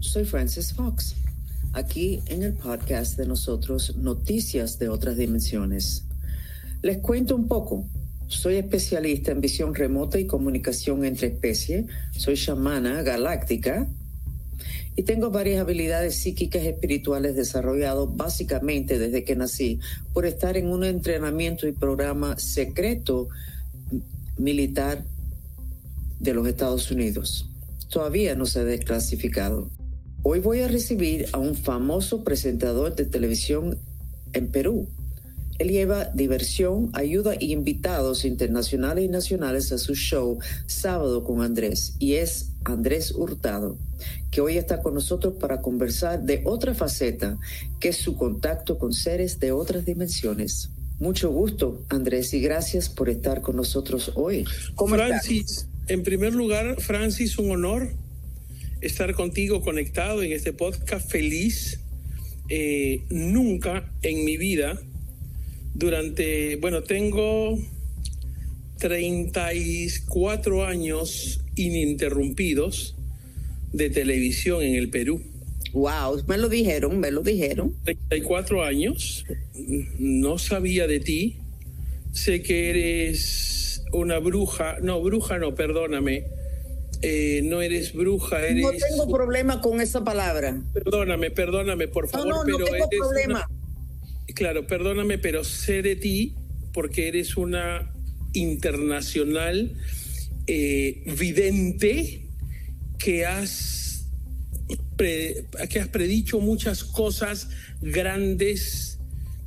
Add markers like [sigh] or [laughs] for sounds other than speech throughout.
Soy Francis Fox, aquí en el podcast de nosotros Noticias de otras Dimensiones. Les cuento un poco. Soy especialista en visión remota y comunicación entre especies. Soy chamana galáctica y tengo varias habilidades psíquicas y espirituales desarrolladas básicamente desde que nací por estar en un entrenamiento y programa secreto militar de los Estados Unidos todavía no se ha desclasificado. Hoy voy a recibir a un famoso presentador de televisión en Perú. Él lleva diversión, ayuda y invitados internacionales y nacionales a su show Sábado con Andrés y es Andrés Hurtado, que hoy está con nosotros para conversar de otra faceta, que es su contacto con seres de otras dimensiones. Mucho gusto, Andrés, y gracias por estar con nosotros hoy. ¿Cómo Francis, en primer lugar, Francis, un honor estar contigo conectado en este podcast feliz. Eh, nunca en mi vida, durante, bueno, tengo 34 años ininterrumpidos de televisión en el Perú. Wow, me lo dijeron, me lo dijeron. 34 años, no sabía de ti, sé que eres una bruja, no, bruja no, perdóname. Eh, no eres bruja, eres... No tengo problema con esa palabra. Perdóname, perdóname, por favor, no, no, pero no tengo problema. Claro, perdóname, pero sé de ti porque eres una internacional eh, vidente que has, que has predicho muchas cosas grandes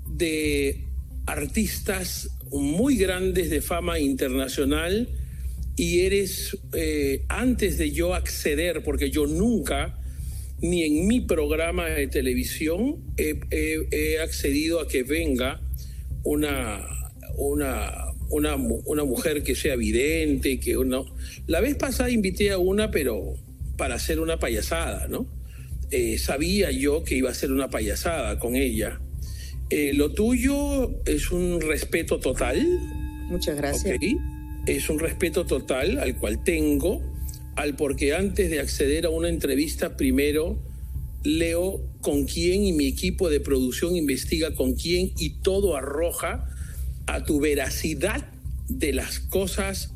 de artistas muy grandes de fama internacional y eres, eh, antes de yo acceder, porque yo nunca, ni en mi programa de televisión, he, accedido a que venga una, una, una, una, mujer que sea vidente, que uno... La vez pasada invité a una, pero para hacer una payasada, ¿no? Eh, sabía yo que iba a ser una payasada con ella eh, lo tuyo es un respeto total. Muchas gracias. Es un respeto total al cual tengo, al porque antes de acceder a una entrevista, primero leo con quién y mi equipo de producción investiga con quién y todo arroja a tu veracidad de las cosas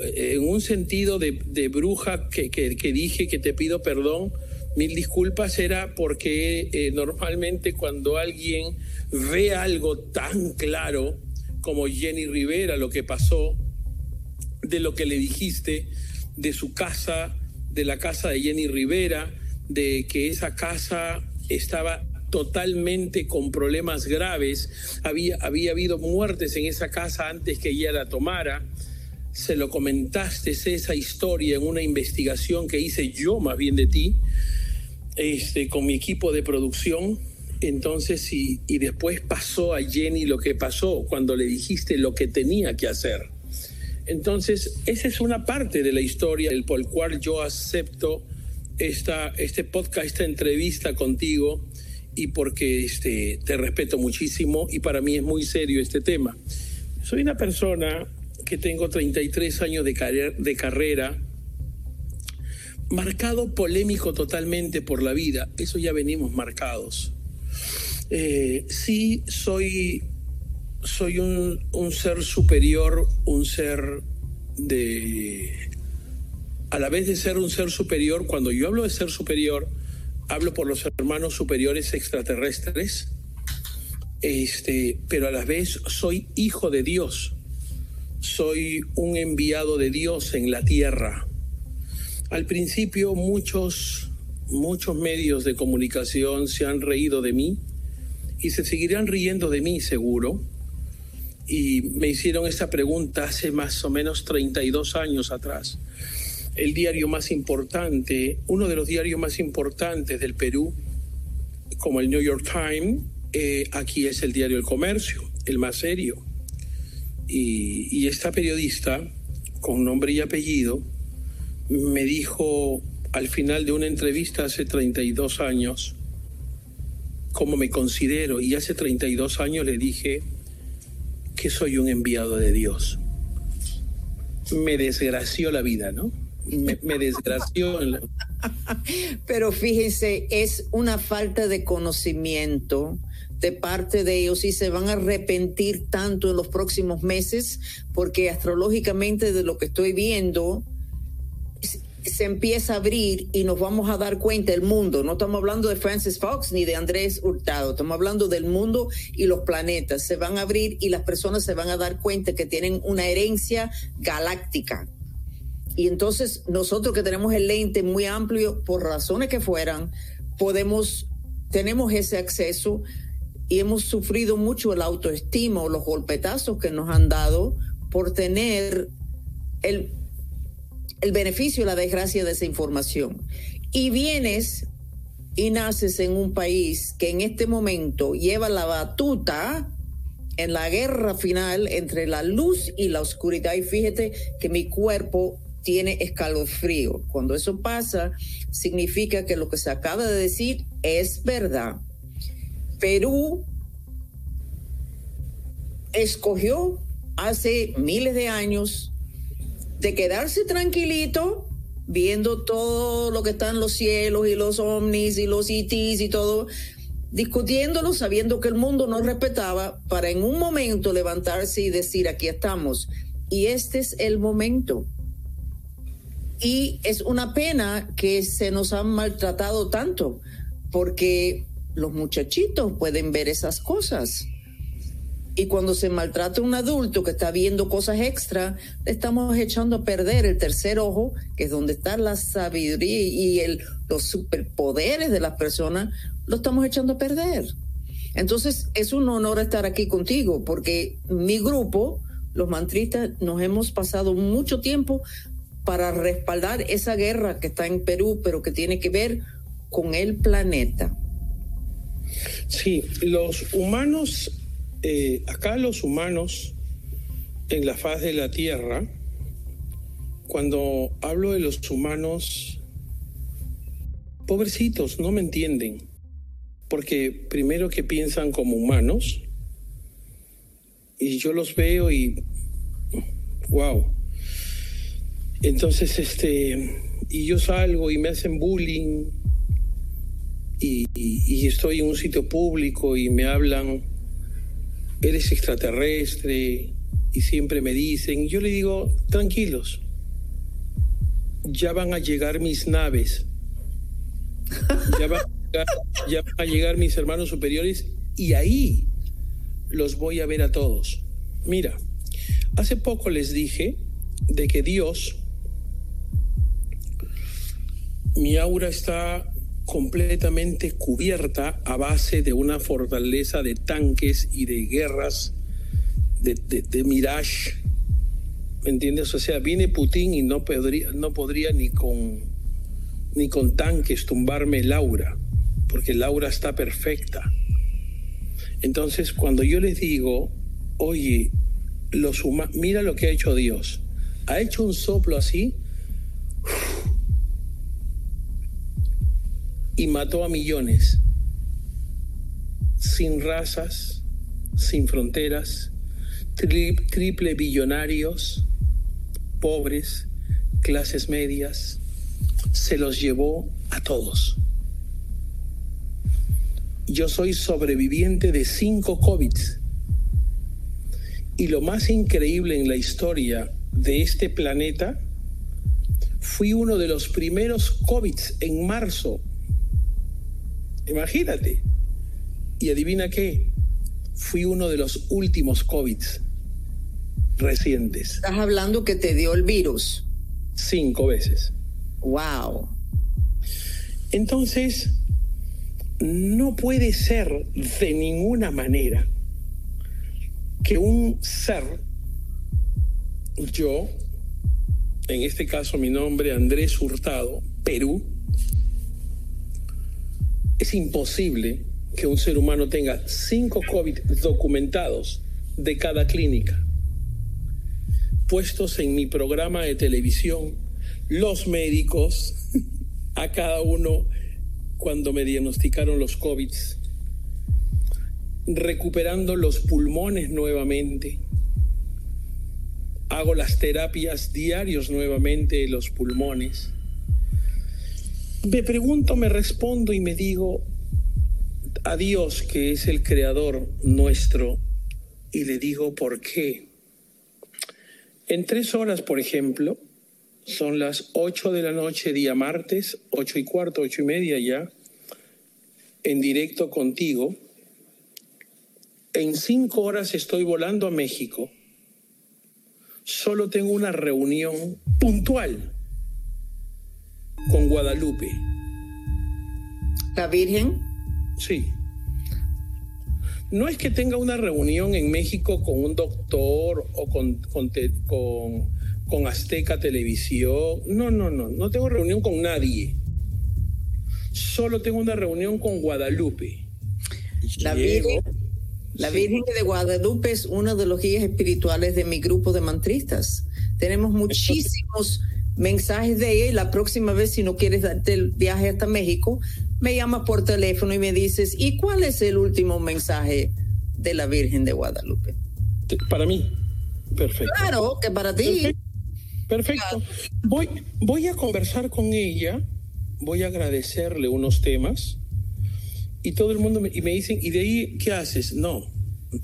eh, en un sentido de, bruja que, que, dije que te pido perdón, mil disculpas, era porque eh, normalmente cuando alguien ve algo tan claro como Jenny Rivera, lo que pasó, de lo que le dijiste, de su casa, de la casa de Jenny Rivera, de que esa casa estaba totalmente con problemas graves, había, había habido muertes en esa casa antes que ella la tomara. Se lo comentaste esa historia en una investigación que hice yo más bien de ti, este, con mi equipo de producción entonces, y, y después pasó a Jenny lo que pasó cuando le dijiste lo que tenía que hacer. Entonces, esa es una parte de la historia por la cual yo acepto esta, este podcast, esta entrevista contigo y porque este, te respeto muchísimo y para mí es muy serio este tema. Soy una persona que tengo 33 años de, de carrera, marcado polémico totalmente por la vida, eso ya venimos marcados. Eh, sí soy, soy un, un, ser superior, un ser de... A la vez de ser un ser superior, cuando yo hablo de ser superior, hablo por los hermanos superiores extraterrestres, este, pero a la vez soy hijo de Dios, soy un enviado de Dios en la tierra. Al principio muchos, muchos medios de comunicación se han reído de mí, y se seguirán riendo de mí seguro. Y me hicieron esta pregunta hace más o menos 32 años atrás. El diario más importante, uno de los diarios más importantes del Perú, como el New York Times, eh, aquí es el diario El Comercio, el más serio. Y, esta periodista, con nombre y apellido, me dijo al final de una entrevista hace 32 años, cómo me considero y hace 32 años le dije que soy un enviado de Dios. Me desgració la vida, ¿no? Me, desgració. [laughs] Pero fíjense, es una falta de conocimiento de parte de ellos y se van a arrepentir tanto en los próximos meses porque astrológicamente de lo que estoy viendo se empieza a abrir y nos vamos a dar cuenta el mundo. No estamos hablando de Francis Fox ni de Andrés Hurtado, estamos hablando del mundo y los planetas. Se van a abrir y las personas se van a dar cuenta que tienen una herencia galáctica. Y entonces nosotros que tenemos el lente muy amplio, por razones que fueran, podemos, tenemos ese acceso y hemos sufrido mucho el autoestima o los golpetazos que nos han dado por tener el, el beneficio y la desgracia de esa información. Y vienes y naces en un país que en este momento lleva la batuta en la guerra final entre la luz y la oscuridad. Y fíjate que mi cuerpo tiene escalofrío. Cuando eso pasa, significa que lo que se acaba de decir es verdad. Perú escogió hace miles de años de quedarse tranquilito viendo todo lo que está en los cielos y los ovnis y los itis y todo, discutiéndolo sabiendo que el mundo no respetaba para en un momento levantarse y decir aquí estamos. Y este es el momento. Y es una pena que se nos han maltratado tanto, porque los muchachitos pueden ver esas cosas. Y cuando se maltrata un adulto que está viendo cosas extra, le estamos echando a perder el tercer ojo, que es donde está la sabiduría y los superpoderes de las personas, lo estamos echando a perder. Entonces, es un honor estar aquí contigo, porque mi grupo, los mantristas, nos hemos pasado mucho tiempo para respaldar esa guerra que está en Perú, pero que tiene que ver con el planeta. Sí, los humanos, eh, acá los humanos en la faz de la Tierra, cuando hablo de los humanos, pobrecitos, no me entienden, porque primero que piensan como humanos, y yo los veo y, wow, entonces, este, y yo salgo y me hacen bullying y, estoy en un sitio público y me hablan, eres extraterrestre y siempre me dicen, yo le digo, tranquilos, ya van a llegar mis naves, ya ya van a llegar mis hermanos superiores y ahí los voy a ver a todos. Mira, hace poco les dije de que Dios mi aura está completamente cubierta a base de una fortaleza de tanques y de guerras, de, Mirage. ¿Me entiendes? O sea, viene Putin y no podría, no podría ni, con, ni con tanques tumbarme el aura, porque el aura está perfecta. Entonces, cuando yo les digo, oye, los mira lo que ha hecho Dios, ha hecho un soplo así, y mató a millones, sin razas, sin fronteras, triple billonarios, pobres, clases medias, se los llevó a todos. Yo soy sobreviviente de cinco COVID. Y lo más increíble en la historia de este planeta, fui uno de los primeros COVID en marzo Imagínate. Y adivina qué, fui uno de los últimos COVID recientes. Estás hablando que te dio el virus. Cinco veces. Wow. Entonces, no puede ser de ninguna manera que un ser, yo, en este caso mi nombre Andrés Hurtado, Perú, es imposible que un ser humano tenga cinco COVID documentados de cada clínica, puestos en mi programa de televisión, los médicos, [laughs] a cada uno cuando me diagnosticaron los COVID, recuperando los pulmones nuevamente. Hago las terapias diarios nuevamente de los pulmones me pregunto, me respondo y me digo a Dios, que es el creador nuestro, y le digo, ¿por qué? En tres horas, por ejemplo, son las ocho de la noche, día martes, ocho y cuarto, ocho y media ya, en directo contigo. En cinco horas estoy volando a México. Solo tengo una reunión puntual con Guadalupe. ¿La Virgen? Sí. No es que tenga una reunión en México con un doctor o con, con, con, Azteca Televisión. No, no, no. No tengo reunión con nadie. Solo tengo una reunión con Guadalupe. La Virgen, la Virgen de Guadalupe es uno de los guías espirituales de mi grupo de mantristas. Tenemos muchísimos mensajes de ella y la próxima vez si no quieres darte el viaje hasta México, me llamas por teléfono y me dices, ¿y cuál es el último mensaje de la Virgen de Guadalupe? Para mí. Perfecto. Claro, que para ti. Perfecto. Voy, voy a conversar con ella, voy a agradecerle unos temas y todo el mundo me, y me dicen, ¿y de ahí qué haces? No,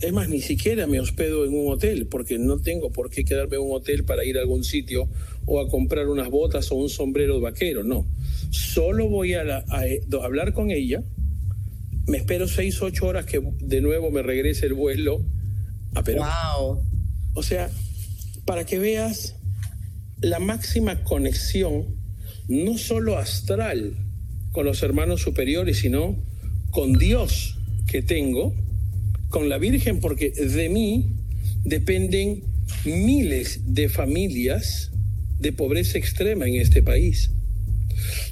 es más, ni siquiera me hospedo en un hotel, porque no tengo por qué quedarme en un hotel para ir a algún sitio o a comprar unas botas o un sombrero de vaquero, no. Solo voy a, hablar con ella, me espero seis, ocho horas que de nuevo me regrese el vuelo a Perú. Wow. O sea, para que veas la máxima conexión, no solo astral con los hermanos superiores, sino con Dios que tengo con la Virgen porque de mí dependen miles de familias de pobreza extrema en este país.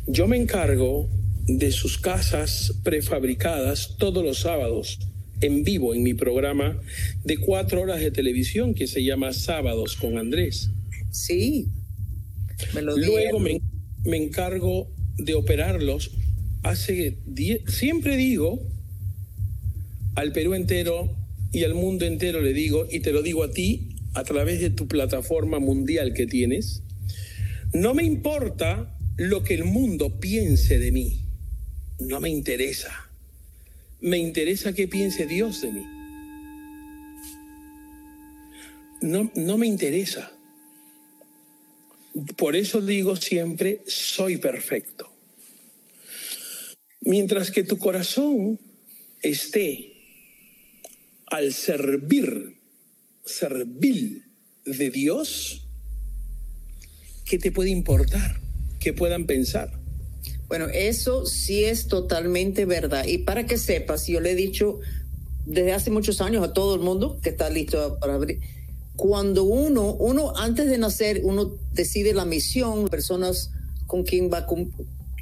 Yo me encargo de sus casas prefabricadas todos los sábados en vivo en mi programa de cuatro horas de televisión que se llama Sábados con Andrés. Sí. Luego me, me, encargo de operarlos. Hace siempre digo al Perú entero y al mundo entero le digo, y te lo digo a ti a través de tu plataforma mundial que tienes, no me importa lo que el mundo piense de mí, no me interesa, me interesa qué piense Dios de mí. No, no me interesa. Por eso digo siempre, soy perfecto. Mientras que tu corazón esté al servir, servir de Dios, ¿qué te puede importar? ¿Qué puedan pensar? Bueno, eso sí es totalmente verdad. Y para que sepas, yo le he dicho desde hace muchos años a todo el mundo que está listo para abrir. Cuando uno, uno antes de nacer, uno decide la misión, personas con quien va,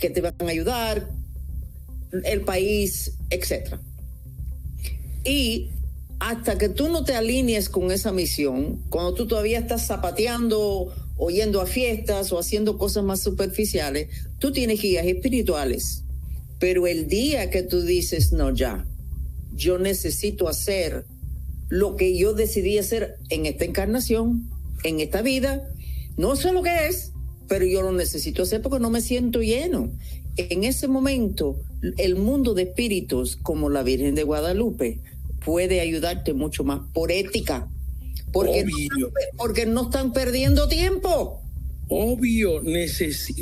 que te van a ayudar, el país, etcétera. Y hasta que tú no te alinees con esa misión, cuando tú todavía estás zapateando o a fiestas o haciendo cosas más superficiales, tú tienes guías espirituales. Pero el día que tú dices, no, ya, yo necesito hacer lo que yo decidí hacer en esta encarnación, en esta vida, no sé lo que es, pero yo lo necesito hacer porque no me siento lleno. En ese momento, el mundo de espíritus, como la Virgen de Guadalupe, puede ayudarte mucho más por ética. Porque, no están, porque no están perdiendo tiempo. Obvio,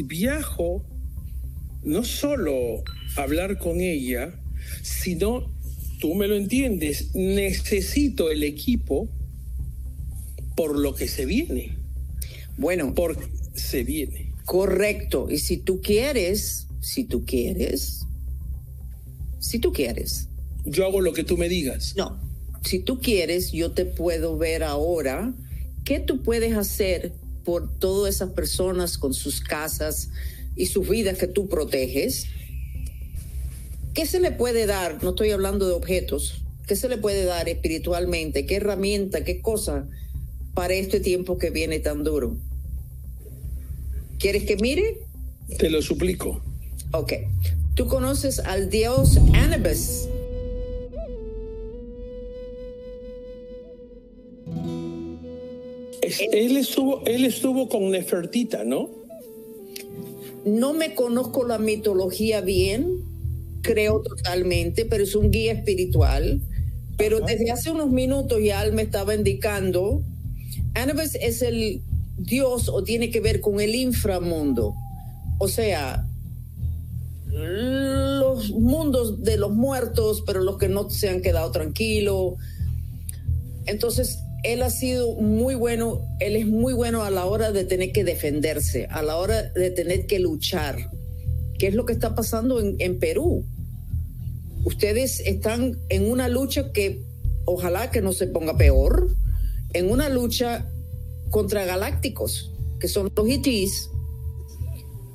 viajo no solo hablar con ella, sino, tú me lo entiendes, necesito el equipo por lo que se viene. Bueno. Porque se viene. Correcto. Y si tú quieres, si tú quieres, si tú quieres, yo hago lo que tú me digas. No, si tú quieres, yo te puedo ver ahora qué tú puedes hacer por todas esas personas con sus casas y sus vidas que tú proteges. ¿Qué se le puede dar? No estoy hablando de objetos. ¿Qué se le puede dar espiritualmente? ¿Qué herramienta? ¿Qué cosa para este tiempo que viene tan duro? ¿Quieres que mire? Te lo suplico. Ok. Tú conoces al dios Anubis. Él, estuvo, él estuvo con Nefertita, ¿no? No me conozco la mitología bien, creo totalmente, pero es un guía espiritual. Pero desde hace unos minutos ya él me estaba indicando, Anubis es el dios o tiene que ver con el inframundo. O sea, los mundos de los muertos, pero los que no se han quedado tranquilos. Entonces, él ha sido muy bueno, él es muy bueno a la hora de tener que defenderse, a la hora de tener que luchar, ¿Qué es lo que está pasando en, Perú. Ustedes están en una lucha que ojalá que no se ponga peor, en una lucha contra galácticos, que son los ETs,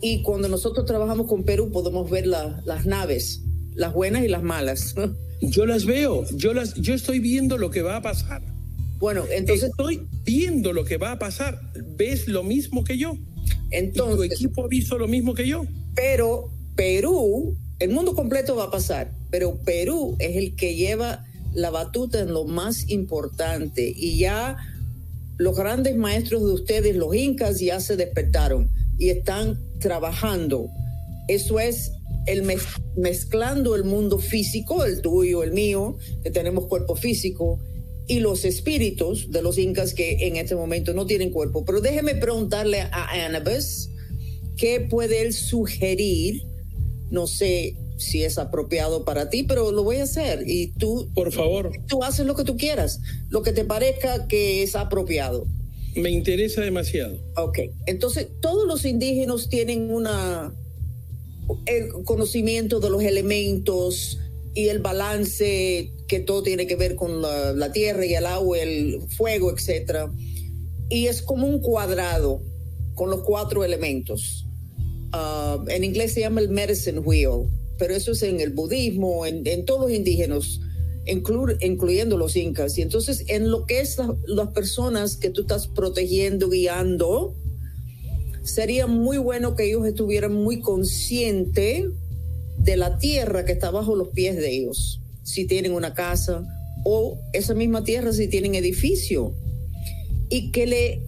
y cuando nosotros trabajamos con Perú podemos ver las naves, las buenas y las malas. [laughs] Yo las veo, yo, las, yo estoy viendo lo que va a pasar. Bueno, entonces... Estoy viendo lo que va a pasar. ¿Ves lo mismo que yo? Entonces... ¿Tu equipo ha visto lo mismo que yo? Pero Perú, el mundo completo va a pasar, pero Perú es el que lleva la batuta en lo más importante y ya los grandes maestros de ustedes, los incas, ya se despertaron y están trabajando. Eso es el mezclando el mundo físico, el tuyo, el mío, que tenemos cuerpo físico, y los espíritus de los incas que en este momento no tienen cuerpo. Pero déjeme preguntarle a Anubis qué puede él sugerir. No sé si es apropiado para ti, pero lo voy a hacer. Y tú, por favor, tú haces lo que tú quieras, lo que te parezca que es apropiado. Me interesa demasiado. Ok, entonces todos los indígenas tienen una el conocimiento de los elementos y el balance que todo tiene que ver con la, tierra y el agua, el fuego, etc. Y es como un cuadrado con los cuatro elementos. Ah, en inglés se llama el medicine wheel, pero eso es en el budismo, en, en todos los indígenas incluyendo los incas. Y entonces, en lo que es las personas que tú estás protegiendo, guiando, sería muy bueno que ellos estuvieran muy conscientes de la tierra que está bajo los pies de ellos, si tienen una casa o esa misma tierra si tienen edificio, y que le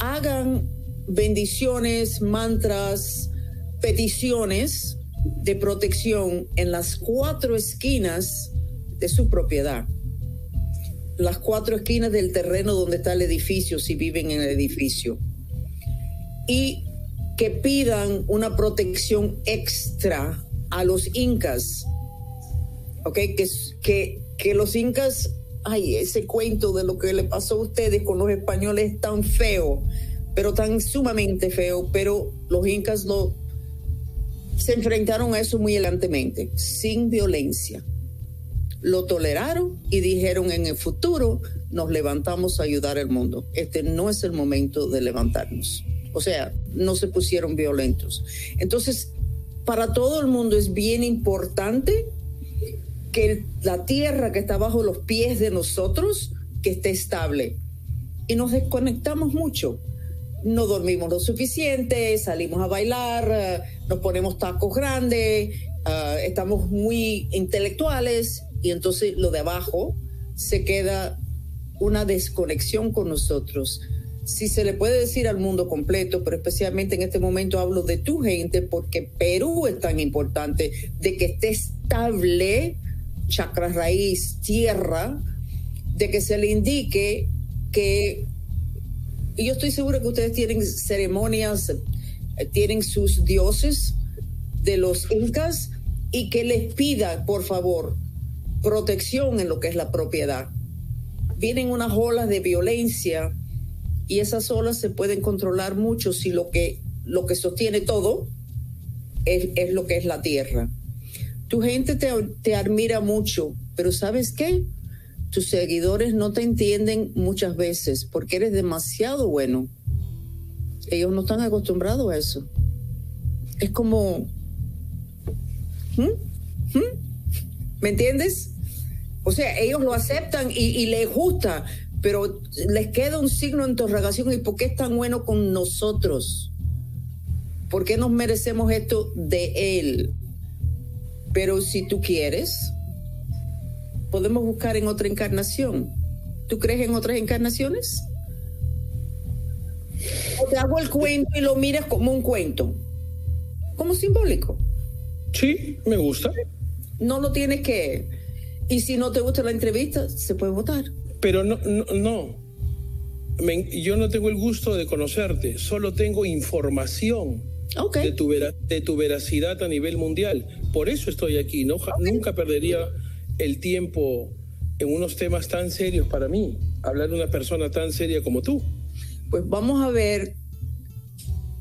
hagan bendiciones, mantras, peticiones de protección en las cuatro esquinas de su propiedad. Las cuatro esquinas del terreno donde está el edificio, si viven en el edificio. Y que pidan una protección extra a los incas. ¿Ok? Que, que, que los incas, ay, ese cuento de lo que le pasó a ustedes con los españoles es tan feo, pero tan sumamente feo, pero los incas lo, se enfrentaron a eso muy elegantemente, sin violencia lo toleraron y dijeron en el futuro nos levantamos a ayudar al mundo. Este no es el momento de levantarnos. O sea, no se pusieron violentos. Entonces, para todo el mundo es bien importante que la tierra que está bajo los pies de nosotros, que esté estable. Y nos desconectamos mucho. No dormimos lo suficiente, salimos a bailar, eh, nos ponemos tacos grandes, eh, estamos muy intelectuales y entonces lo de abajo se queda una desconexión con nosotros. Si se le puede decir al mundo completo, pero especialmente en este momento hablo de tu gente, porque Perú es tan importante, de que esté estable, chakra raíz, tierra, de que se le indique que, yo estoy segura que ustedes tienen ceremonias, eh, tienen sus dioses de los incas, y que les pida, por favor, protección en lo que es la propiedad. Vienen unas olas de violencia y esas olas se pueden controlar mucho si lo que, lo que sostiene todo es, es lo que es la tierra. Tu gente te, admira mucho, pero ¿sabes qué? Tus seguidores no te entienden muchas veces porque eres demasiado bueno. Ellos no están acostumbrados a eso. Es como... ¿Mm? ¿Mm? ¿Me entiendes? O sea, ellos lo aceptan y, les gusta, pero les queda un signo de interrogación y por qué es tan bueno con nosotros. ¿Por qué nos merecemos esto de él? Pero si tú quieres, podemos buscar en otra encarnación. ¿Tú crees en otras encarnaciones? O te hago el cuento y lo miras como un cuento. como simbólico. Sí, me gusta. No lo tienes que... Y si no te gusta la entrevista, se puede votar. Pero no, no, no. yo no tengo el gusto de conocerte, solo tengo información de, tu de tu veracidad a nivel mundial. Por eso estoy aquí. No, Nunca perdería el tiempo en unos temas tan serios para mí, hablar de una persona tan seria como tú. Pues vamos a ver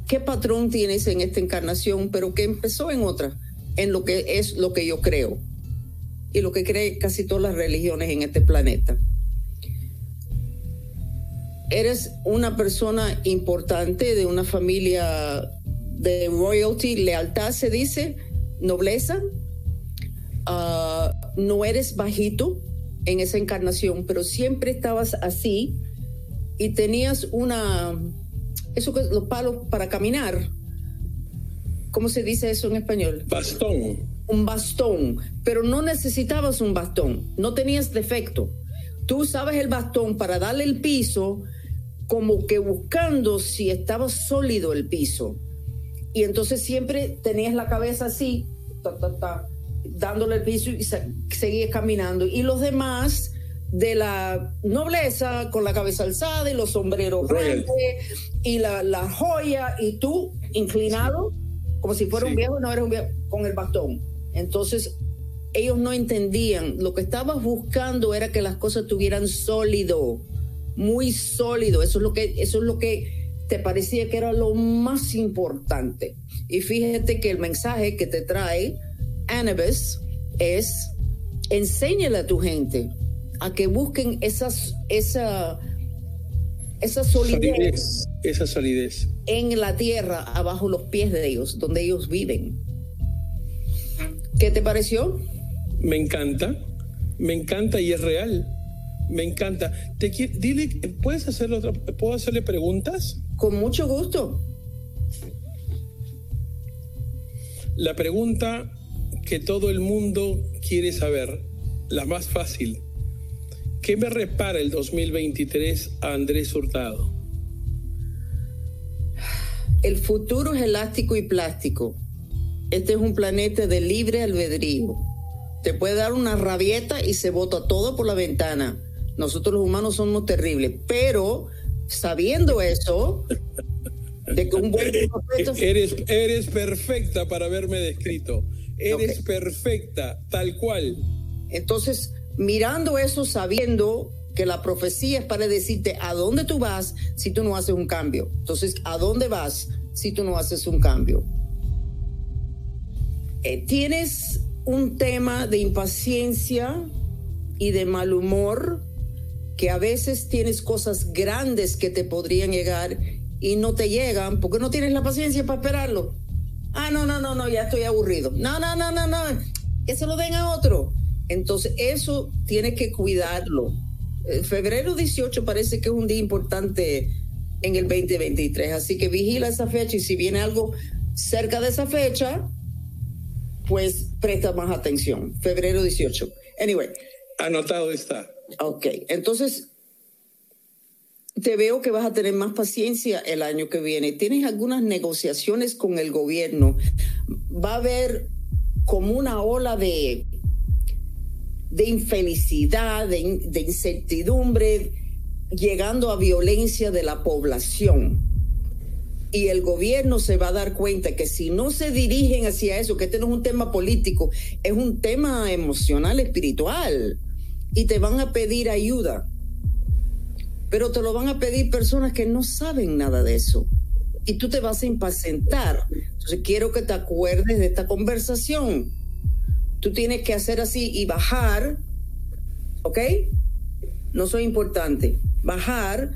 qué patrón tienes en esta encarnación, pero que empezó en otra, en lo que es lo que yo creo y lo que cree casi todas las religiones en este planeta. Eres una persona importante de una familia de royalty, lealtad se dice, nobleza. Ah, no eres bajito en esa encarnación, pero siempre estabas así y tenías una, eso que los palos para caminar. ¿Cómo se dice eso en español? Bastón. Un bastón, pero no necesitabas un bastón, no tenías defecto. Tú usabas el bastón para darle el piso, como que buscando si estaba sólido el piso. Y entonces siempre tenías la cabeza así, dándole el piso y seguías caminando. Y los demás de la nobleza con la cabeza alzada y los sombreros grandes y la, joya y tú inclinado como si fuera un viejo, no eres un viejo, con el bastón. Entonces ellos no entendían, lo que estabas buscando era que las cosas tuvieran sólido, muy sólido, eso es lo que, eso es lo que te parecía que era lo más importante. Y fíjate que el mensaje que te trae Anubis es enséñale a tu gente a que busquen esas, esa, esa solidez, esa solidez en la tierra, abajo los pies de ellos, donde ellos viven. ¿Qué te pareció? Me encanta, me encanta y es real. Me encanta. Te dile, ¿puedes hacerle otra, ¿puedo hacerle preguntas? Con mucho gusto. La pregunta que todo el mundo quiere saber, la más fácil. ¿Qué me repara el 2023 a Andrés Hurtado? El futuro es elástico y plástico. Este es un planeta de libre albedrío. Te puede dar una rabieta y se bota todo por la ventana. Nosotros los humanos somos terribles, pero sabiendo eso, de que un buen [laughs] eres, eres perfecta para haberme descrito. Eres perfecta, tal cual. Entonces, mirando eso, sabiendo que la profecía es para decirte a dónde tú vas si tú no haces un cambio. Entonces, ¿a dónde vas si tú no haces un cambio? Eh, tienes un tema de impaciencia y de mal humor que a veces tienes cosas grandes que te podrían llegar y no te llegan porque no tienes la paciencia para esperarlo. Ah, no, no, no, no, ya estoy aburrido. No, no, no, no, no, que se lo den a otro. Entonces, eso tiene que cuidarlo. Eh, febrero 18 parece que es un día importante en el 2023, así que vigila esa fecha y si viene algo cerca de esa fecha, pues presta más atención. Febrero 18. Anyway. Anotado está. Ok, entonces te veo que vas a tener más paciencia el año que viene. Tienes algunas negociaciones con el gobierno. Va a haber como una ola de de infelicidad, de, incertidumbre, llegando a violencia de la población. Y el gobierno se va a dar cuenta que si no se dirigen hacia eso, que este no es un tema político, es un tema emocional, espiritual, y te van a pedir ayuda. Pero te lo van a pedir personas que no saben nada de eso. Y tú te vas a impacientar. Entonces quiero que te acuerdes de esta conversación tú tienes que hacer así y bajar, ¿ok? No soy importante. Bajar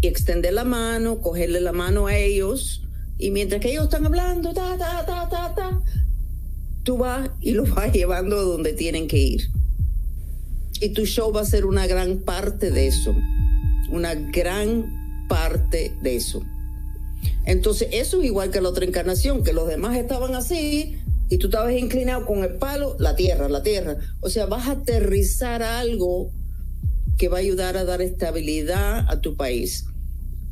y extender la mano, cogerle la mano a ellos y mientras que ellos están hablando, ta, ta, ta, ta, ta, tú vas y los vas [laughs] llevando donde tienen que ir. Y tu show va a ser una gran parte de eso, una gran parte de eso. Entonces, eso es igual que la otra encarnación, que los demás estaban así, y tú estabas inclinado con el palo, la tierra, la tierra. O sea, vas a aterrizar algo que va a ayudar a dar estabilidad a tu país.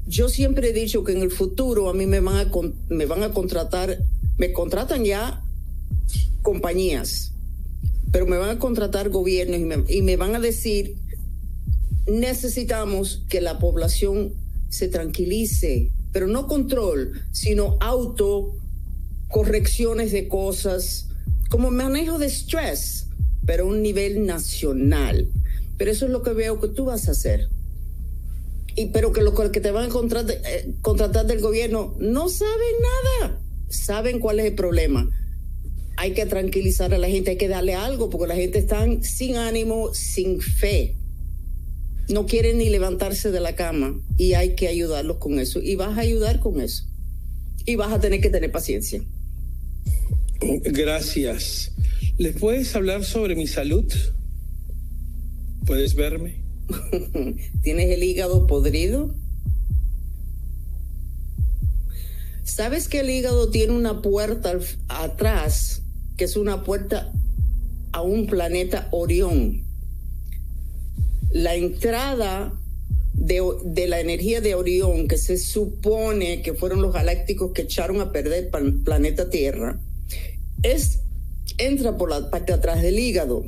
Yo siempre he dicho que en el futuro a mí me van a, me van a contratar Me contratan ya compañías, pero me van a contratar gobiernos y me, y me van a decir, necesitamos que la población se tranquilice, pero no control, sino auto correcciones de cosas, como manejo de estrés, pero a un nivel nacional. Pero eso es lo que veo que tú vas a hacer. Y pero que los que te van a contratar, eh, contratar del gobierno no saben nada, saben cuál es el problema. Hay que tranquilizar a la gente, hay que darle algo, porque la gente está sin ánimo, sin fe. No quieren ni levantarse de la cama y hay que ayudarlos con eso. Y vas a ayudar con eso. Y vas a tener que tener paciencia. Gracias. ¿Les puedes hablar sobre mi salud? ¿Puedes verme? [laughs] ¿Tienes el hígado podrido? ¿Sabes que el hígado tiene una puerta atrás, que es una puerta a un planeta Orión? La entrada de, de, la energía de Orión, que se supone que fueron los galácticos que echaron a perder el planeta Tierra, es, entra por la parte de atrás del hígado.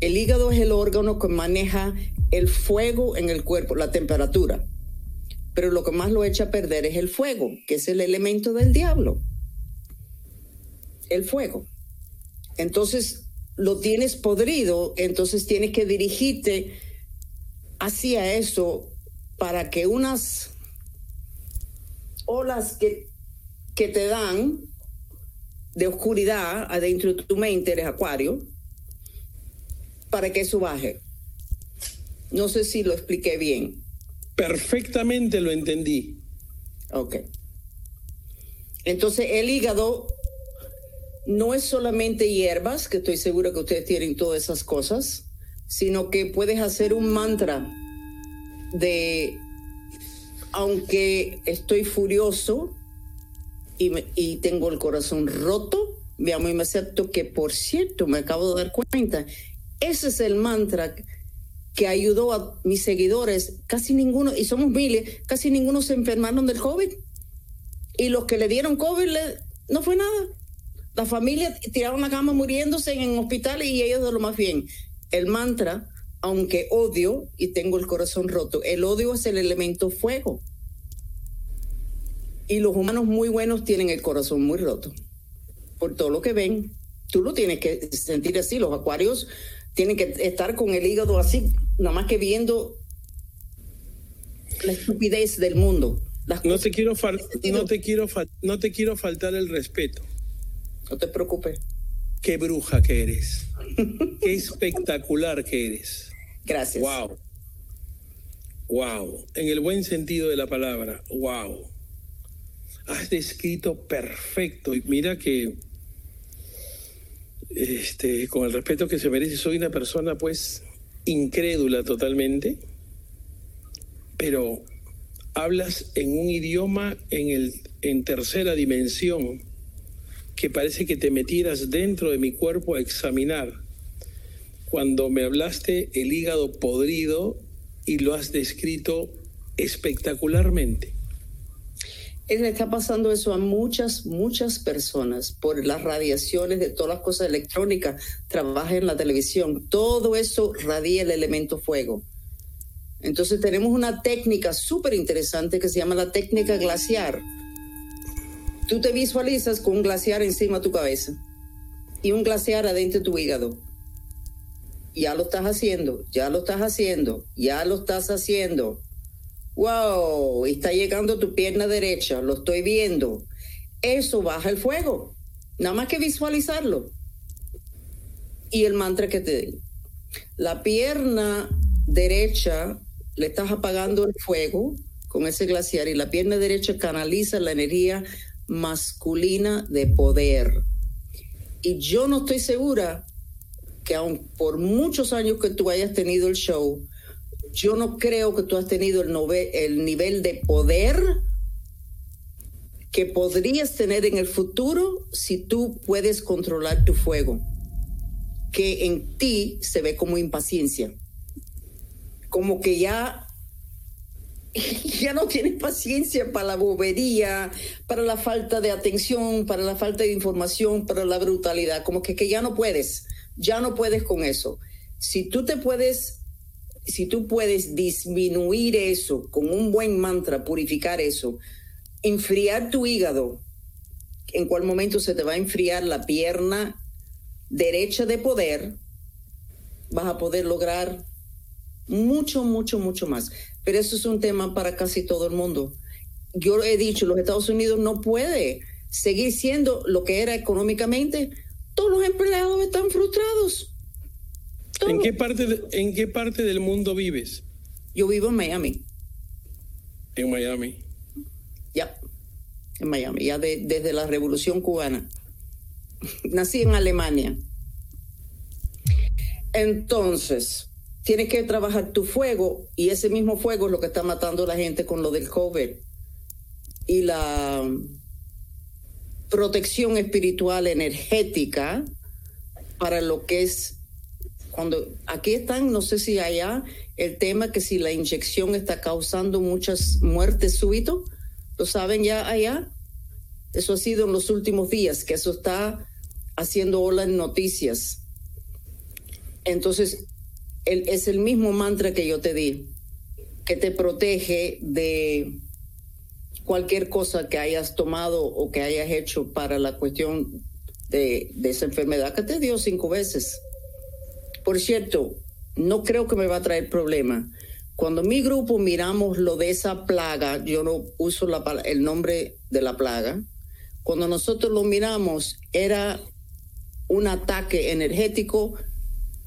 El hígado es el órgano que maneja el fuego en el cuerpo, la temperatura. Pero lo que más lo echa a perder es el fuego, que es el elemento del diablo. El fuego. Entonces lo tienes podrido, entonces tienes que dirigirte hacia eso para que unas olas que, que te dan de oscuridad adentro de tu mente, eres acuario, para que eso baje. No sé si lo expliqué bien. Perfectamente lo entendí. Ok. Entonces el hígado no es solamente hierbas, que estoy seguro que ustedes tienen todas esas cosas, sino que puedes hacer un mantra de, aunque estoy furioso y, y tengo el corazón roto, me amo y me acepto, que por cierto, me acabo de dar cuenta, ese es el mantra que ayudó a mis seguidores, casi ninguno, y somos miles, casi ninguno se enfermaron del COVID. Y los que le dieron COVID no fue nada. La familia tiraron la cama muriéndose en hospitales y ellos de lo más bien. El mantra, aunque odio y tengo el corazón roto, el odio es el elemento fuego. Y los humanos muy buenos tienen el corazón muy roto. Por todo lo que ven, tú lo tienes que sentir así. Los acuarios tienen que estar con el hígado así, nada más que viendo la estupidez del mundo. no te quiero no te quiero no te quiero faltar el respeto. No te preocupes. Qué bruja que eres. [laughs] Qué espectacular que eres. Gracias. Wow. Wow. En el buen sentido de la palabra. Wow. Has descrito perfecto. Y mira que este, con el respeto que se merece, soy una persona pues incrédula totalmente, pero hablas en un idioma en, el, en tercera dimensión que parece que te metieras dentro de mi cuerpo a examinar. Cuando me hablaste el hígado podrido y lo has descrito espectacularmente le está pasando eso a muchas, muchas personas por las radiaciones de todas las cosas electrónicas, trabaja en la televisión, todo eso radia el elemento fuego. Entonces tenemos una técnica súper interesante que se llama la técnica glaciar. Tú te visualizas con un glaciar encima de tu cabeza y un glaciar adentro de tu hígado. Ya lo estás haciendo, ya lo estás haciendo, ya lo estás haciendo wow, está llegando tu pierna derecha, lo estoy viendo. Eso baja el fuego. Nada más que visualizarlo. Y el mantra que te di. La pierna derecha le estás apagando el fuego con ese glaciar y la pierna derecha canaliza la energía masculina de poder. Y yo no estoy segura que aun por muchos años que tú hayas tenido el show, yo no creo que tú has tenido el, el nivel de poder que podrías tener en el futuro si tú puedes controlar tu fuego, que en ti se ve como impaciencia, como que ya [laughs] ya no tienes paciencia para la bobería, para la falta de atención, para la falta de información, para la brutalidad, como que, que ya no puedes, ya no puedes con eso. Si tú te puedes, si tú puedes disminuir eso con un buen mantra, purificar eso, enfriar tu hígado, en cuál momento se te va a enfriar la pierna derecha de poder, vas a poder lograr mucho, mucho, mucho más. Pero eso es un tema para casi todo el mundo. Yo he dicho, los Estados Unidos no puede seguir siendo lo que era económicamente. Todos los empleados están frustrados. ¿En qué, parte ¿En qué parte del mundo vives? Yo vivo en Miami. En Miami. Ya, en Miami, ya desde la Revolución Cubana. [laughs] Nací en Alemania. Entonces, tienes que trabajar tu fuego y ese mismo fuego es lo que está matando a la gente con lo del COVID. Y la protección espiritual energética para lo que es cuando aquí están, no sé si allá, el tema que si la inyección está causando muchas muertes súbitas, ¿lo saben ya allá? Eso ha sido en los últimos días, que eso está haciendo ola en noticias. Entonces, es el mismo mantra que yo te di, que te protege de cualquier cosa que hayas tomado o que hayas hecho para la cuestión de, de esa enfermedad que te dio cinco veces. Por cierto, no creo que me va a traer problema. Cuando mi grupo miramos lo de esa plaga, yo no uso el nombre de la plaga, cuando nosotros lo miramos era un ataque energético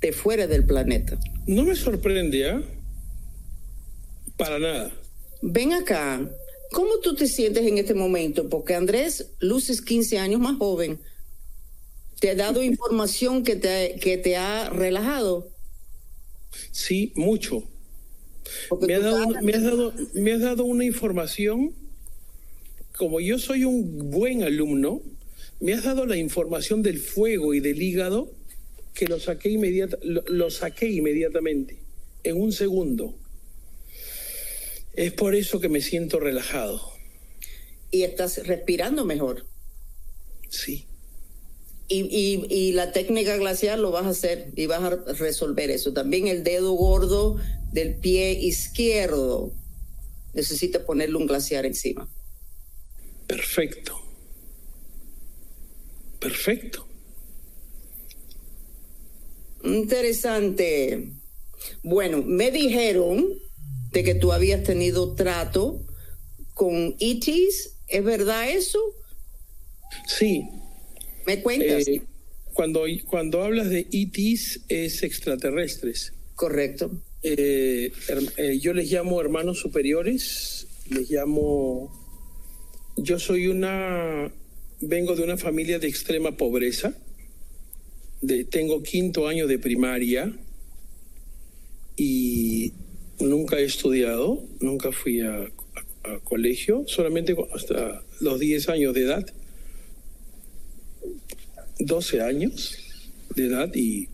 de fuera del planeta. No me sorprende, ¿ah? Para nada. Ven acá, ¿cómo tú te sientes en este momento? Porque Andrés luces 15 años más joven. ¿Te ha dado [laughs] información que te, que te ha relajado? Sí, mucho. Me, dado, me, has dado, me has dado una información, como yo soy un buen alumno, me has dado la información del fuego y del hígado que lo saqué, inmediata, lo, saqué inmediatamente, en un segundo. Es por eso que me siento relajado. ¿Y estás respirando mejor? Sí. Y, y, la técnica glacial lo vas a hacer y vas a resolver eso. También el dedo gordo del pie izquierdo necesita ponerle un glaciar encima. Perfecto. Perfecto. Interesante. Bueno, me dijeron de que tú habías tenido trato con ETs. ¿Es verdad eso? Sí. ¿Me cuentas? Eh, cuando, cuando hablas de ETs es extraterrestres. Correcto. Eh, eh, yo les llamo hermanos superiores, les llamo... Yo soy una... Vengo de una familia de extrema pobreza tengo quinto año de primaria y nunca he estudiado, nunca fui a, colegio, solamente hasta los 10 años de edad, 12 años de edad y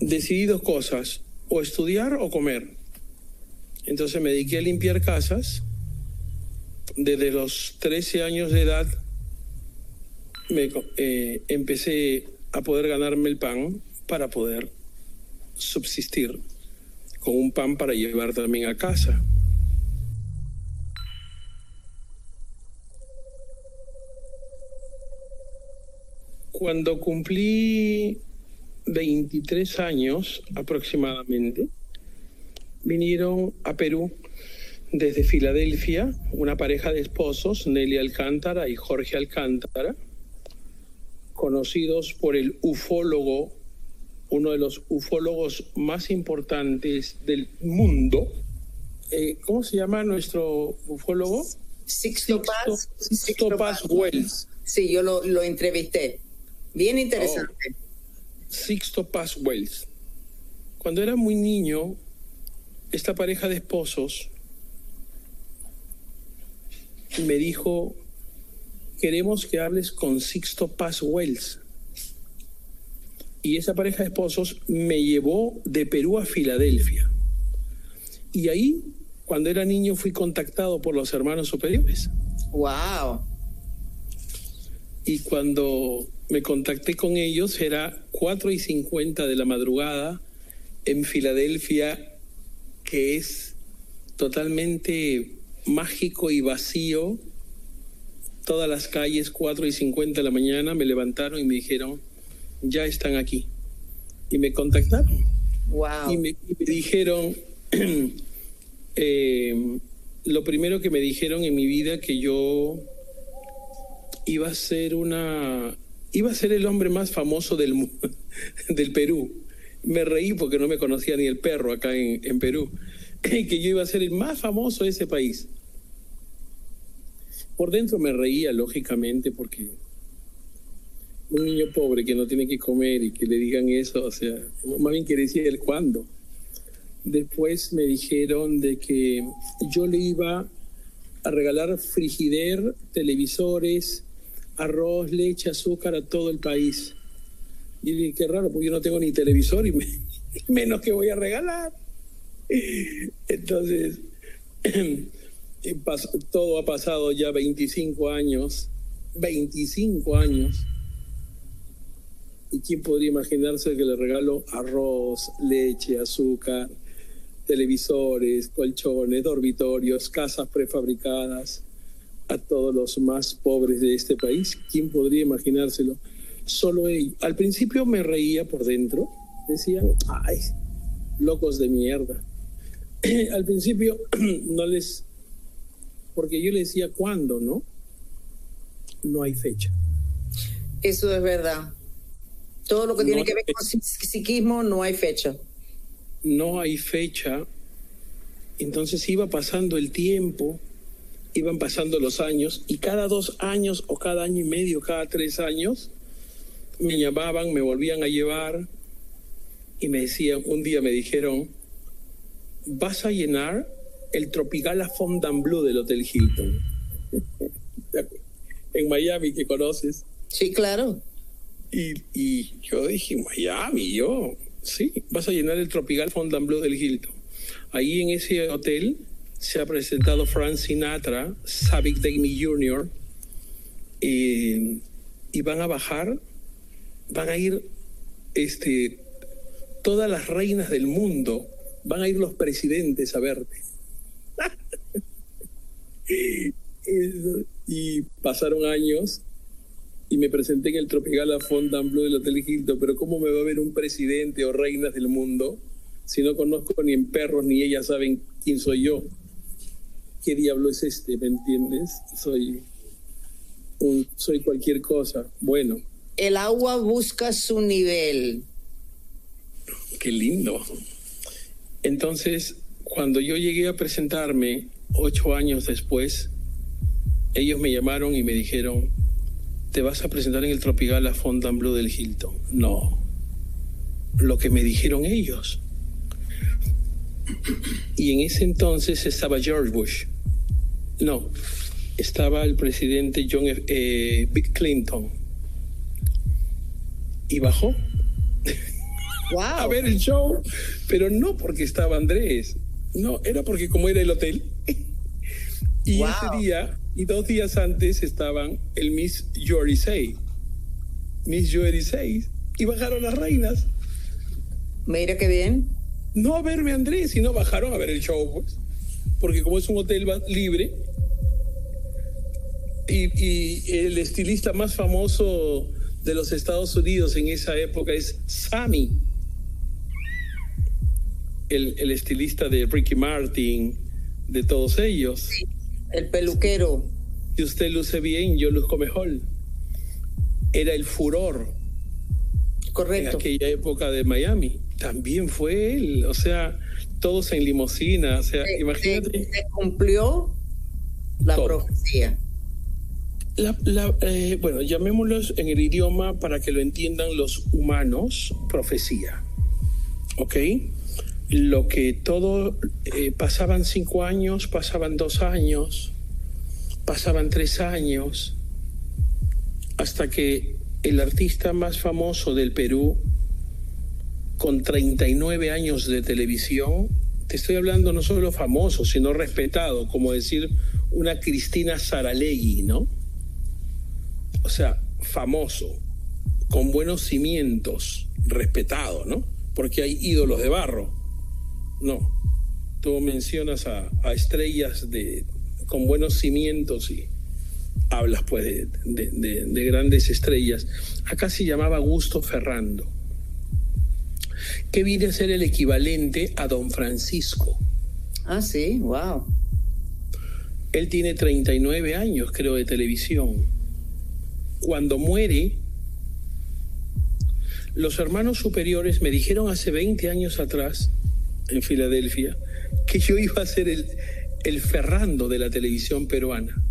decidí dos cosas, o estudiar o comer. Entonces me dediqué a limpiar casas. Desde los 13 años de edad me, eh, empecé a poder ganarme el pan para poder subsistir con un pan para llevar también a casa. Cuando cumplí 23 años aproximadamente, vinieron a Perú desde Filadelfia una pareja de esposos, Nelly Alcántara y Jorge Alcántara, conocidos por el ufólogo, uno de los ufólogos más importantes del mundo. Eh, ¿Cómo se llama nuestro ufólogo? Sixto, Paz. Sixto, Paz, Wells. Sí, yo lo, lo entrevisté. Bien interesante. Oh. Sixto Paz Wells. Cuando era muy niño, esta pareja de esposos me dijo queremos que hables con Sixto Paz Wells. Y esa pareja de esposos me llevó de Perú a Filadelfia. Y ahí cuando era niño fui contactado por los hermanos superiores. Wow. Y cuando me contacté con ellos era 4 y 50 de la madrugada en Filadelfia, que es totalmente mágico y vacío. Todas las calles, 4 y 50 de la mañana, me levantaron y me dijeron, ya están aquí. Y me contactaron. Wow. Y me, y me dijeron, [clears throat] eh, lo primero que me dijeron en mi vida que yo iba a ser una iba a ser el hombre más famoso del [laughs] del Perú. Me reí porque no me conocía ni el perro acá en, en Perú. [laughs] Que yo iba a ser el más famoso de ese país. Por dentro me reía, lógicamente, porque un niño pobre que no tiene que comer y que le digan eso, o sea, más bien que decía el cuándo. Después me dijeron de que yo le iba a regalar frigider, televisores, arroz, leche, azúcar a todo el país. Y dije, qué raro, porque yo no tengo ni televisor y me- [laughs] menos que voy a regalar. Entonces, [clears throat] todo ha pasado ya 25 años, 25 años. ¿Y quién podría imaginarse que le regalo arroz, leche, azúcar, televisores, colchones, dormitorios, casas prefabricadas a todos los más pobres de este país? ¿Quién podría imaginárselo? Solo ellos. Al principio me reía por dentro. Decían, ay, locos de mierda. [clears throat] Al principio [clears throat] no les... Porque yo les decía, ¿cuándo, no? No hay fecha. Eso es verdad. Todo lo que tiene que ver con psi- psiquismo no hay fecha. no hay fecha. Entonces iba pasando el tiempo, iban pasando los años y cada dos años o cada año y medio, cada tres años, me llamaban, me volvían a llevar y me decían, un día me dijeron, vas a llenar el Tropicala Fontainebleau del Hotel Hilton. en Miami, que conoces. Sí, claro. Y, y yo dije, Miami, yo, sí, vas a llenar el Tropical Fontainebleau del Hilton. Ahí en ese hotel se ha presentado Frank Sinatra, Savick Damey Jr., eh, y van a bajar, van a ir este, todas las reinas del mundo, van a ir los presidentes a verte. Y pasaron años y me presenté en el Tropicala Fontainebleau del Hotel Hilton, pero ¿cómo me va a ver un presidente o reinas del mundo si no conozco ni en perros ni ellas saben quién soy yo? ¿Qué diablo es este? ¿Me entiendes? Soy un, soy cualquier cosa. Bueno, El agua busca su nivel. qué lindo. Entonces, cuando yo llegué a presentarme ocho años después, ellos me llamaron y me dijeron, te vas a presentar en el Tropicala Fontainebleau del Hilton. No, lo que me dijeron ellos. Y en ese entonces estaba George Bush. No, estaba el presidente John F- eh, Bill Clinton. Y bajó Wow. [laughs] a ver el show, pero no porque estaba Andrés, no, era porque como era el hotel. [laughs] y Wow. ese día y dos días antes estaban el Miss Yorisei, Miss Yorisei, y bajaron las reinas, Mira qué bien. no a verme Andrés, sino bajaron a ver el show, pues, porque como es un hotel libre, y, y el estilista más famoso de los Estados Unidos en esa época es Sammy. El, el estilista de Ricky Martin, de todos ellos. El peluquero. Si usted luce bien, yo luzco mejor. Era el furor en Correcto. aquella época de Miami. También fue él, o sea, todos en limosina, o sea, Se- imagínate. Se, se cumplió la Todo. profecía. La- la- eh, bueno, llamémoslos en el idioma para que lo entiendan los humanos, profecía. ¿Ok? Lo que todo, eh, pasaban cinco años, pasaban dos años, pasaban tres años, hasta que el artista más famoso del Perú, con 39 años de televisión, te estoy hablando no solo famoso, sino respetado, como decir una Cristina Saralegui, ¿no? O sea, famoso, con buenos cimientos, respetado, ¿no? Porque hay ídolos de barro. No, tú mencionas a, estrellas de, con buenos cimientos y hablas pues de, de, grandes estrellas. Acá se llamaba Gusto Ferrando, que viene a ser el equivalente a Don Francisco. Ah, sí, wow. Él tiene 39 años, creo, de televisión. Cuando muere, los hermanos superiores me dijeron hace 20 años atrás, en Filadelfia, que yo iba a ser el, el Ferrando de la televisión peruana.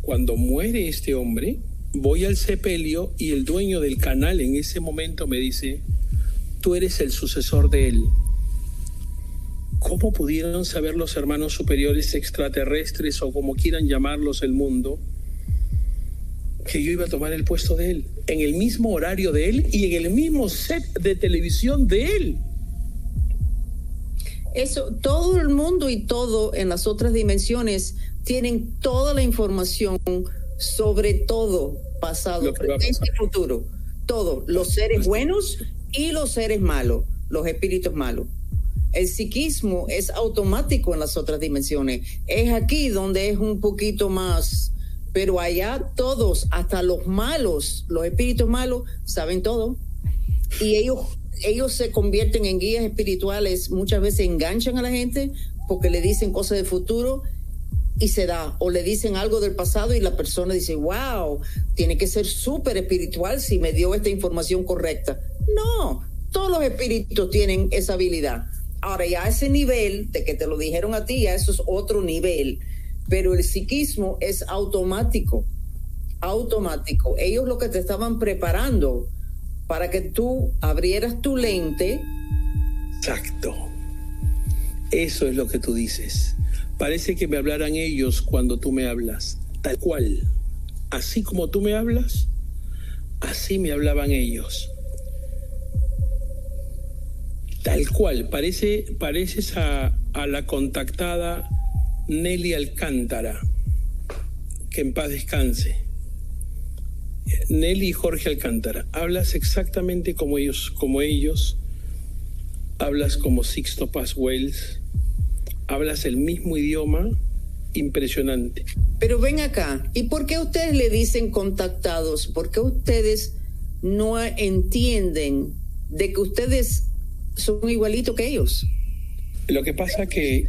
Cuando muere este hombre, voy al sepelio y el dueño del canal en ese momento me dice, tú eres el sucesor de él. ¿Cómo pudieron saber los hermanos superiores extraterrestres o como quieran llamarlos el mundo? que yo iba a tomar el puesto de él, en el mismo horario de él y en el mismo set de televisión de él. Eso, todo el mundo y todo en las otras dimensiones tienen toda la información sobre todo pasado, presente y futuro. Todo, los seres buenos y los seres malos, los espíritus malos. El psiquismo es automático en las otras dimensiones. Es aquí donde es un poquito más pero allá todos, hasta los malos, los espíritus malos, saben todo. Y ellos, ellos se convierten en guías espirituales, muchas veces enganchan a la gente porque le dicen cosas del futuro y se da, o le dicen algo del pasado y la persona dice, wow, tiene que ser súper espiritual si me dio esta información correcta. No, todos los espíritus tienen esa habilidad. Ahora ya ese nivel de que te lo dijeron a ti, ya eso es otro nivel pero el psiquismo es automático, automático. Ellos lo que te estaban preparando para que tú abrieras tu lente. Exacto. Eso es lo que tú dices. Parece que me hablaran ellos cuando tú me hablas, tal cual. Así como tú me hablas, así me hablaban ellos. Tal cual, parece, pareces a, a la contactada Nelly Alcántara, que en paz descanse. Nelly y Jorge Alcántara, hablas exactamente como ellos, como ellos, hablas como Sixto Paz Wells, hablas el mismo idioma, impresionante. Pero ven acá, ¿y por qué ustedes le dicen contactados? ¿Por qué ustedes no entienden de que ustedes son igualitos que ellos? Lo que pasa que...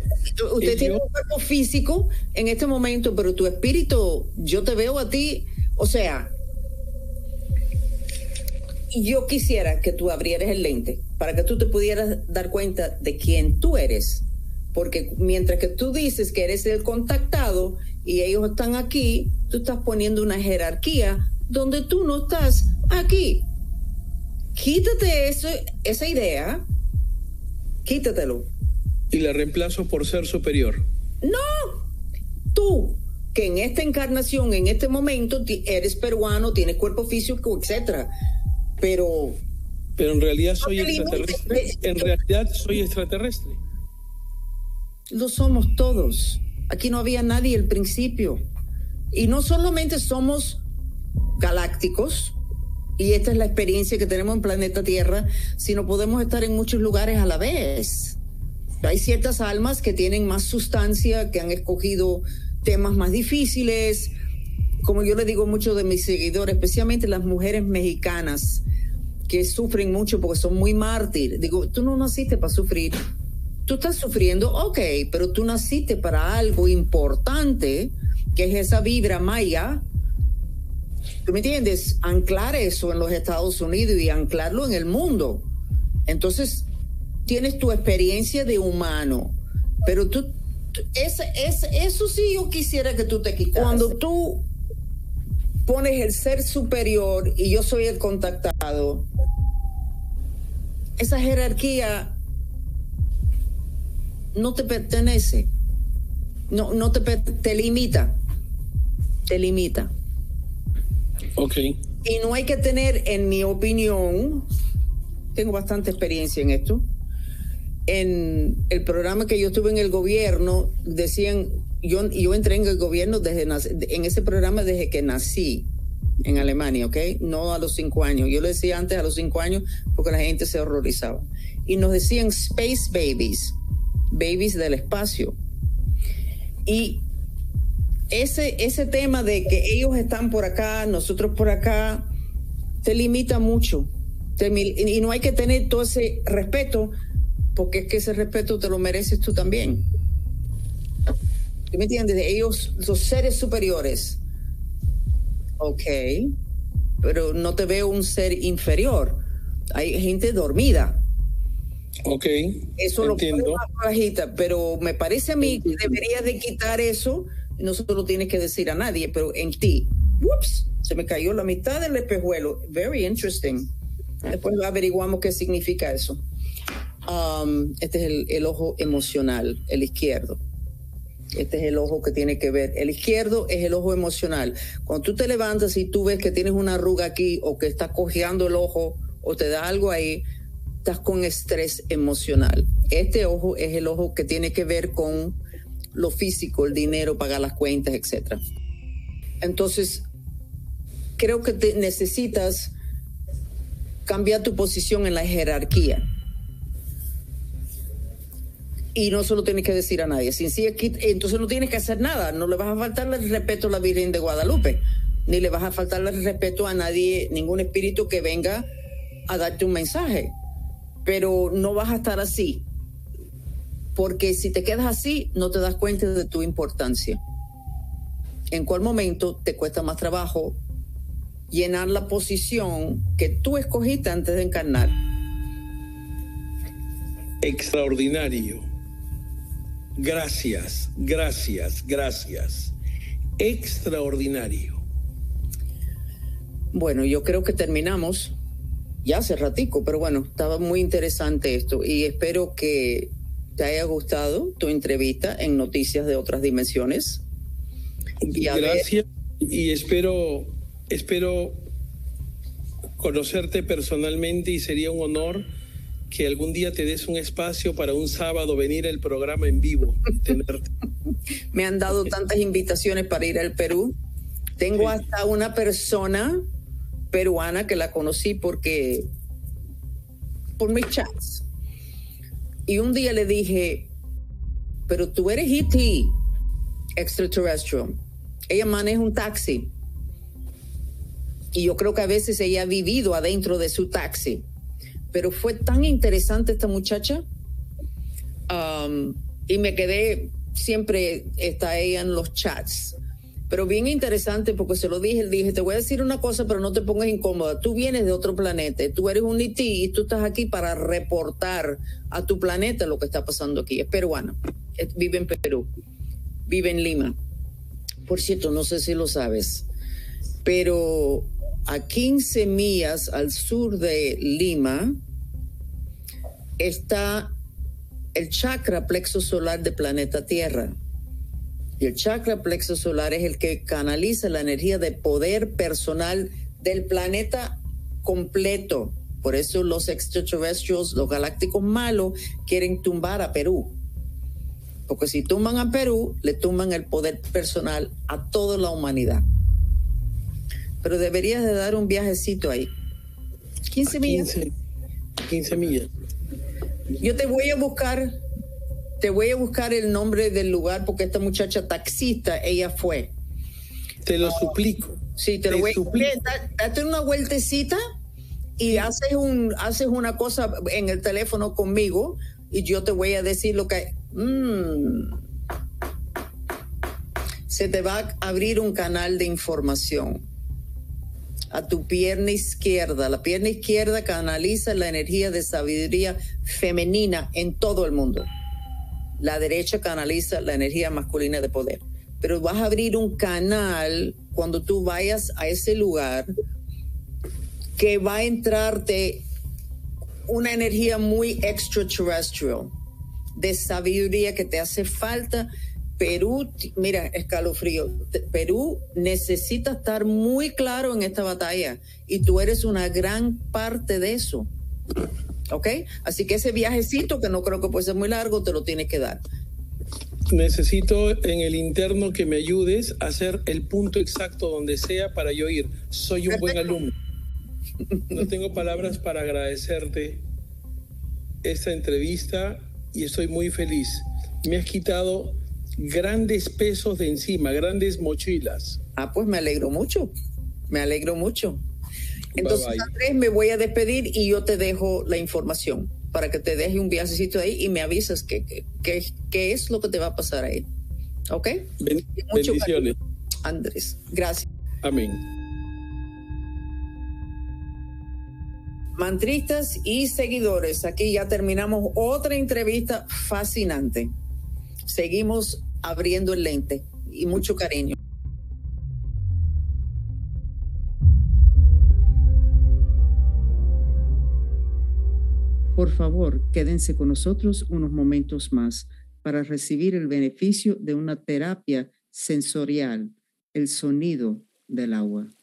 Usted tiene un cuerpo físico en este momento, pero tu espíritu, yo te veo a ti, o sea, yo quisiera que tú abrieras el lente para que tú te pudieras dar cuenta de quién tú eres. Porque mientras que tú dices que eres el contactado y ellos están aquí, tú estás poniendo una jerarquía donde tú no estás aquí. Quítate eso, esa idea, quítatelo y la reemplazo por ser superior. No, tú, que en esta encarnación, en este momento, eres peruano, tienes cuerpo físico, etcétera, pero... Pero en realidad soy extraterrestre. En realidad soy extraterrestre. Lo somos todos. Aquí no había nadie al principio. Y no solamente somos galácticos, y esta es la experiencia que tenemos en planeta Tierra, sino podemos estar en muchos lugares a la vez. Hay ciertas almas que tienen más sustancia, que han escogido temas más difíciles. Como yo le digo a muchos de mis seguidores, especialmente las mujeres mexicanas, que sufren mucho porque son muy mártir. Digo, tú no naciste para sufrir. Tú estás sufriendo, ok, pero tú naciste para algo importante, que es esa vibra maya. ¿Tú me entiendes? Anclar eso en los Estados Unidos y anclarlo en el mundo. Entonces, tienes tu experiencia de humano, pero tú, eso sí yo quisiera que tú te quitas. Cuando tú pones el ser superior y yo soy el contactado, esa jerarquía no te pertenece, no, no te, te limita, te limita. Ok. Y no hay que tener, en mi opinión, tengo bastante experiencia en esto, en el programa que yo estuve en el gobierno, decían, yo, yo entré en el gobierno desde en ese programa desde que nací en Alemania, ¿ok? No a los cinco años. Yo lo decía antes a los cinco años porque la gente se horrorizaba. Y nos decían space babies, babies del espacio. Y ese, ese tema de que ellos están por acá, nosotros por acá, te limita mucho. y no hay que tener todo ese respeto porque es que ese respeto te lo mereces tú también. ¿Tú me entiendes? Ellos, los seres superiores. Ok, pero no te veo un ser inferior. Hay gente dormida. Ok. Eso lo más bajita, pero me parece a mí que deberías de quitar eso. No solo lo tienes que decir a nadie, pero en ti. Ups, se me cayó la mitad del espejuelo. Very interesting. Después averiguamos qué significa eso. Um, este es el, ojo emocional, el izquierdo. Este es el ojo que tiene que ver. El izquierdo es el ojo emocional. Cuando tú te levantas y tú ves que tienes una arruga aquí o que estás cojeando el ojo o te da algo ahí, estás con estrés emocional. Este ojo es el ojo que tiene que ver con lo físico, el dinero, pagar las cuentas, etc. Entonces, creo que te necesitas cambiar tu posición en la jerarquía y no se lo tienes que decir a nadie. Sí, entonces no tienes que hacer nada. No le vas a faltar el respeto a la Virgen de Guadalupe, ni le vas a faltar el respeto a nadie, ningún espíritu que venga a darte un mensaje. Pero no vas a estar así, porque si te quedas así, no te das cuenta de tu importancia. ¿En cuál momento te cuesta más trabajo llenar la posición que tú escogiste antes de encarnar? Extraordinario. Gracias, gracias, gracias. Extraordinario. Bueno, yo creo que terminamos ya hace ratico, pero bueno, estaba muy interesante esto y espero que te haya gustado tu entrevista en Noticias de otras dimensiones. Gracias y espero espero conocerte personalmente y sería un honor que algún día te des un espacio para un sábado venir al programa en vivo [laughs] Me han dado tantas invitaciones para ir al Perú. Tengo hasta una persona peruana que la conocí porque por mis chats. Y un día le dije, pero tú eres ET, extraterrestre. Ella maneja un taxi. Y yo creo que a veces ella ha vivido adentro de su taxi pero fue tan interesante esta muchacha um, y me quedé, siempre está ella en los chats. Pero bien interesante porque se lo dije, le dije, te voy a decir una cosa, pero no te pongas incómoda. Tú vienes de otro planeta, tú eres un IT y tú estás aquí para reportar a tu planeta lo que está pasando aquí. Es peruana, vive en Perú, vive en Lima. Por cierto, no sé si lo sabes, pero a 15 millas al sur de Lima está el chakra plexo solar del planeta Tierra. Y el chakra plexo solar es el que canaliza la energía de poder personal del planeta completo. Por eso los extraterrestres, los galácticos malos, quieren tumbar a Perú. Porque si tumban a Perú, le tumban el poder personal a toda la humanidad pero deberías de dar un viajecito ahí. 15 millas. 15, millas. Yo te voy a buscar, te voy a buscar el nombre del lugar porque esta muchacha taxista, ella fue. Te lo suplico. Sí, te, lo voy a suplico. Date una vueltecita y haces, un, haces una cosa en el teléfono conmigo y yo te voy a decir lo que... Mm, se te va a abrir un canal de información a tu pierna izquierda. La pierna izquierda canaliza la energía de sabiduría femenina en todo el mundo. La derecha canaliza la energía masculina de poder. Pero vas a abrir un canal cuando tú vayas a ese lugar que va a entrarte una energía muy extraterrestrial de sabiduría que te hace falta Perú, mira, escalofrío, Perú necesita estar muy claro en esta batalla y tú eres una gran parte de eso. ¿Ok? Así que ese viajecito, que no creo que puede ser muy largo, te lo tienes que dar. Necesito en el interno que me ayudes a hacer el punto exacto donde sea para yo ir. Soy un buen alumno. No tengo palabras para agradecerte esta entrevista y estoy muy feliz. Me has quitado grandes pesos de encima, grandes mochilas. Ah, pues me alegro mucho. Me alegro mucho. Entonces, Andrés, me voy a despedir y yo te dejo la información para que te deje un viajecito ahí y me avisas qué que, es lo que te va a pasar ahí. ¿Ok? bendiciones. Andrés, gracias. Amén. Mantristas y seguidores, aquí ya terminamos otra entrevista fascinante. Seguimos abriendo el lente y mucho cariño. Por favor, quédense con nosotros unos momentos más para recibir el beneficio de una terapia sensorial, el sonido del agua.